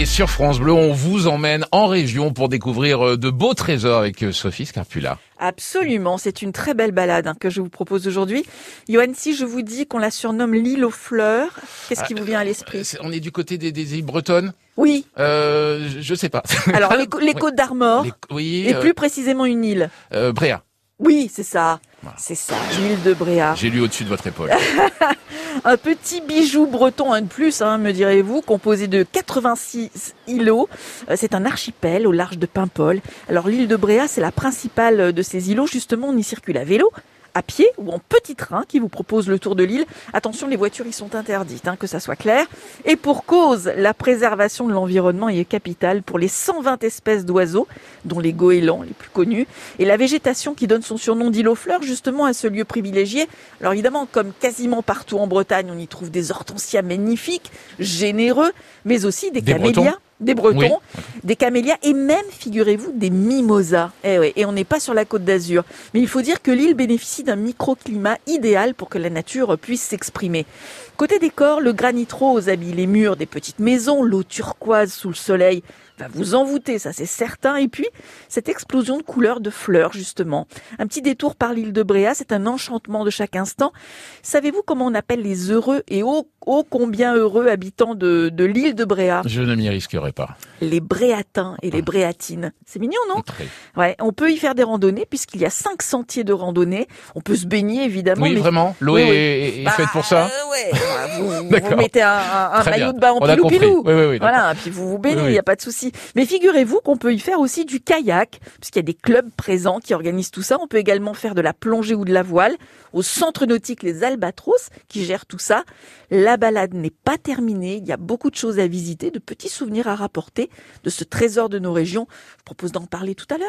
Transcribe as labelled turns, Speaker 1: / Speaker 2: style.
Speaker 1: Et sur France Bleu, on vous emmène en région pour découvrir euh, de beaux trésors avec euh, Sophie Scarpula.
Speaker 2: Absolument, c'est une très belle balade hein, que je vous propose aujourd'hui. Johan, si je vous dis qu'on la surnomme l'île aux fleurs, qu'est-ce qui vous vient à l'esprit?
Speaker 1: Euh, On est du côté des, des îles bretonnes?
Speaker 2: Oui,
Speaker 1: euh, Je sais pas.
Speaker 2: alors les, côtes d'Armor,
Speaker 1: oui,
Speaker 2: et
Speaker 1: euh,
Speaker 2: plus précisément une île.
Speaker 1: euh, Bréa.
Speaker 2: Oui, c'est ça,
Speaker 1: Voilà.
Speaker 2: c'est ça, l'île de Bréa.
Speaker 1: J'ai lu au-dessus de votre épaule.
Speaker 2: Un petit bijou breton, un de plus, hein, me direz-vous, composé de 86 îlots. Euh, C'est un archipel au large de Paimpol. Alors l'île de Bréa, c'est la principale de ces îlots. Justement, on y circule à vélo, à pied ou en petit train qui vous propose le tour de l'île. Attention, les voitures y sont interdites, hein, que ça soit clair. Et pour cause, la préservation de l'environnement y est capitale pour les 120 espèces d'oiseaux, dont les goélands les plus connus, et la végétation qui donne son surnom d'île aux fleurs justement à ce lieu privilégié. Alors évidemment, comme quasiment partout en Bretagne, on y trouve des hortensias magnifiques, généreux, mais aussi des,
Speaker 1: Des
Speaker 2: camélias.
Speaker 1: Bretons
Speaker 2: Des bretons,
Speaker 1: Oui.
Speaker 2: des camélias et même, figurez-vous, des mimosas. Eh ouais, et on n'est pas sur la côte d'Azur. Mais il faut dire que l'île bénéficie d'un microclimat idéal pour que la nature puisse s'exprimer. Côté décor, le granit rose habille les murs des petites maisons, l'eau turquoise sous le soleil va vous envoûter, ça c'est certain. Et puis, cette explosion de couleurs de fleurs, justement. Un petit détour par l'île de Bréa, c'est un enchantement de chaque instant. Savez-vous comment on appelle les heureux et ô, ô combien heureux habitants de, de l'île de Bréa?
Speaker 1: Je ne m'y risquerai pas.
Speaker 2: Les Bréatins et les Bréatines. C'est mignon, non
Speaker 1: Très.
Speaker 2: Ouais, on peut y faire des randonnées puisqu'il y a cinq sentiers de randonnée. On peut se baigner évidemment.
Speaker 1: Oui,
Speaker 2: mais-
Speaker 1: vraiment L'eau
Speaker 2: Oui,
Speaker 1: est,
Speaker 2: oui.
Speaker 1: est- est
Speaker 2: Bah,
Speaker 1: faite pour ça
Speaker 2: euh, Ouais, vous, vous
Speaker 1: D'accord.
Speaker 2: mettez un, un- maillot de bain en
Speaker 1: compris.
Speaker 2: pilou-pilou.
Speaker 1: Oui, oui, oui.
Speaker 2: Voilà, puis vous vous baignez, il n'y a pas de souci. Mais figurez-vous qu'on peut y faire aussi du kayak, puisqu'il y a des clubs présents qui organisent tout ça. On peut également faire de la plongée ou de la voile au centre nautique Les Albatros, qui gère tout ça. La balade n'est pas terminée, il y a beaucoup de choses à visiter, de petits souvenirs à rapporter de ce trésor de nos régions. Je propose d'en parler tout à l'heure.